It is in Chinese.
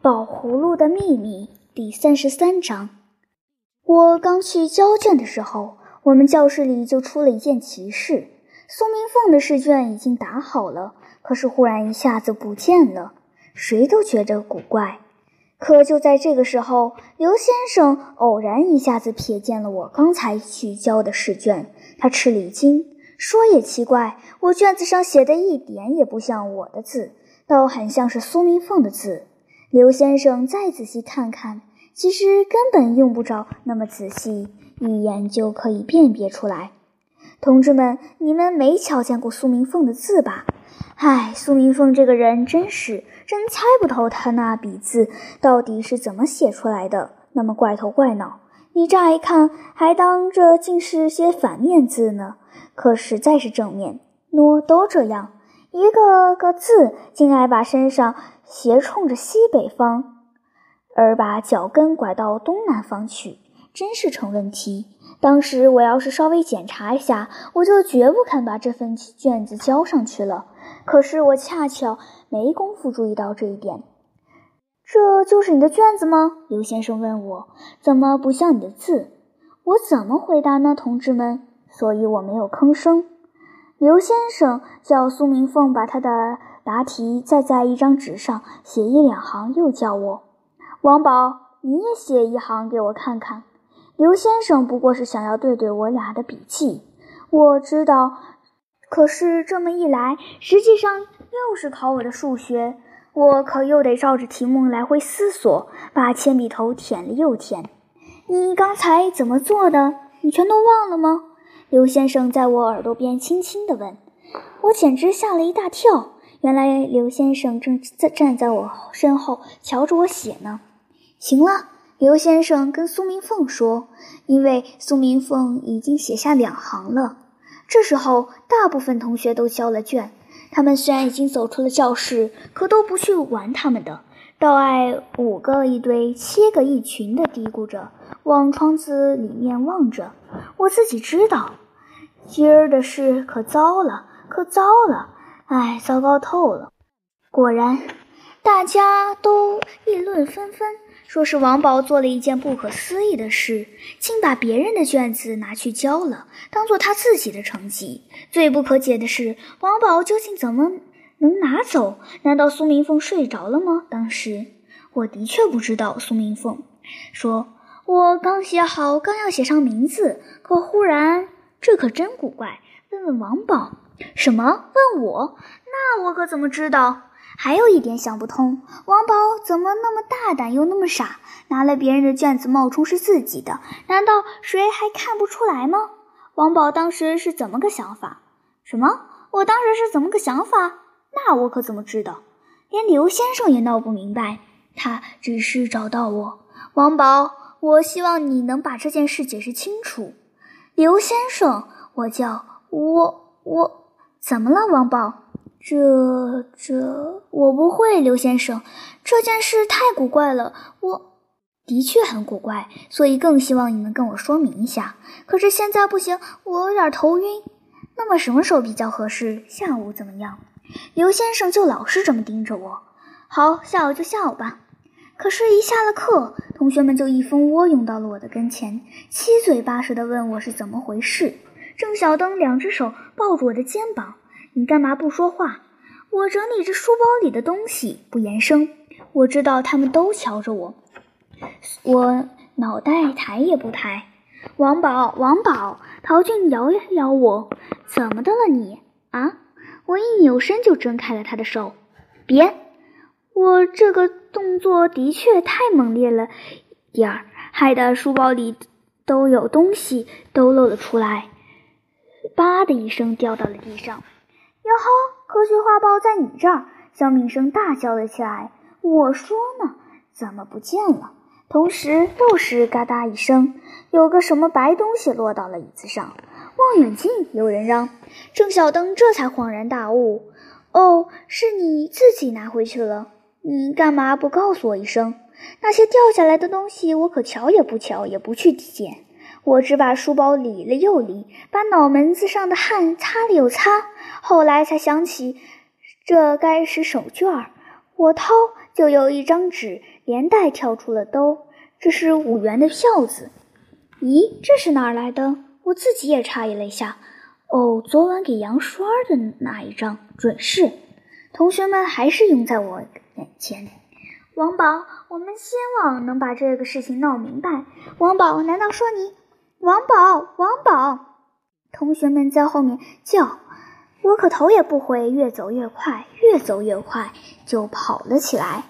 宝葫芦的秘密第三十三章。我刚去交卷的时候，我们教室里就出了一件奇事：苏明凤的试卷已经打好了，可是忽然一下子不见了，谁都觉得古怪。可就在这个时候，刘先生偶然一下子瞥见了我刚才去交的试卷，他吃了一惊，说：“也奇怪，我卷子上写的一点也不像我的字。”倒很像是苏明凤的字。刘先生再仔细看看，其实根本用不着那么仔细，一眼就可以辨别出来。同志们，你们没瞧见过苏明凤的字吧？唉，苏明凤这个人真是，真猜不透他那笔字到底是怎么写出来的，那么怪头怪脑。你乍一看还当这竟是些反面字呢，可实在是正面，喏，都这样。一个个字竟爱把身上斜冲着西北方，而把脚跟拐到东南方去，真是成问题。当时我要是稍微检查一下，我就绝不肯把这份卷子交上去了。可是我恰巧没工夫注意到这一点。这就是你的卷子吗？刘先生问我，怎么不像你的字？我怎么回答呢，同志们？所以我没有吭声。刘先生叫苏明凤把他的答题再在一张纸上写一两行，又叫我王宝，你也写一行给我看看。刘先生不过是想要对对我俩的笔记，我知道。可是这么一来，实际上又是考我的数学，我可又得照着题目来回思索，把铅笔头舔了又舔。你刚才怎么做的？你全都忘了吗？刘先生在我耳朵边轻轻地问，我简直吓了一大跳。原来刘先生正在站在我身后瞧着我写呢。行了，刘先生跟苏明凤说，因为苏明凤已经写下两行了。这时候，大部分同学都交了卷，他们虽然已经走出了教室，可都不去玩他们的，倒爱五个一堆，七个一群的嘀咕着，往窗子里面望着。我自己知道，今儿的事可糟了，可糟了！哎，糟糕透了！果然，大家都议论纷纷，说是王宝做了一件不可思议的事，竟把别人的卷子拿去交了，当做他自己的成绩。最不可解的是，王宝究竟怎么能拿走？难道苏明凤睡着了吗？当时我的确不知道。苏明凤说。我刚写好，刚要写上名字，可忽然，这可真古怪。问问王宝，什么？问我？那我可怎么知道？还有一点想不通，王宝怎么那么大胆又那么傻，拿了别人的卷子冒充是自己的？难道谁还看不出来吗？王宝当时是怎么个想法？什么？我当时是怎么个想法？那我可怎么知道？连刘先生也闹不明白，他只是找到我，王宝。我希望你能把这件事解释清楚，刘先生。我叫我我怎么了，王宝？这这我不会，刘先生。这件事太古怪了，我的确很古怪，所以更希望你能跟我说明一下。可是现在不行，我有点头晕。那么什么时候比较合适？下午怎么样？刘先生就老是这么盯着我。好，下午就下午吧。可是，一下了课，同学们就一蜂窝涌到了我的跟前，七嘴八舌地问我是怎么回事。郑小灯两只手抱住我的肩膀：“你干嘛不说话？”我整理着书包里的东西，不言声。我知道他们都瞧着我，我脑袋抬也不抬。王宝，王宝，陶俊摇了摇我：“怎么的了你？啊？”我一扭身就挣开了他的手，别。我这个动作的确太猛烈了点儿，害得书包里都有东西都露了出来，吧的一声掉到了地上。哟呵，科学画报在你这儿！肖敏生大叫了起来。我说呢，怎么不见了？同时又是嘎哒一声，有个什么白东西落到了椅子上。望远镜！有人嚷。郑小灯这才恍然大悟。哦，是你自己拿回去了。你干嘛不告诉我一声？那些掉下来的东西，我可瞧也不瞧，也不去捡。我只把书包理了又理，把脑门子上的汗擦了又擦。后来才想起，这该是手绢儿。我掏就有一张纸连带跳出了兜，这是五元的票子。咦，这是哪儿来的？我自己也诧异了一下。哦，昨晚给杨栓的那一张，准是。同学们还是拥在我眼前。王宝，我们希望能把这个事情闹明白。王宝，难道说你？王宝，王宝！同学们在后面叫，我可头也不回，越走越快，越走越快，就跑了起来。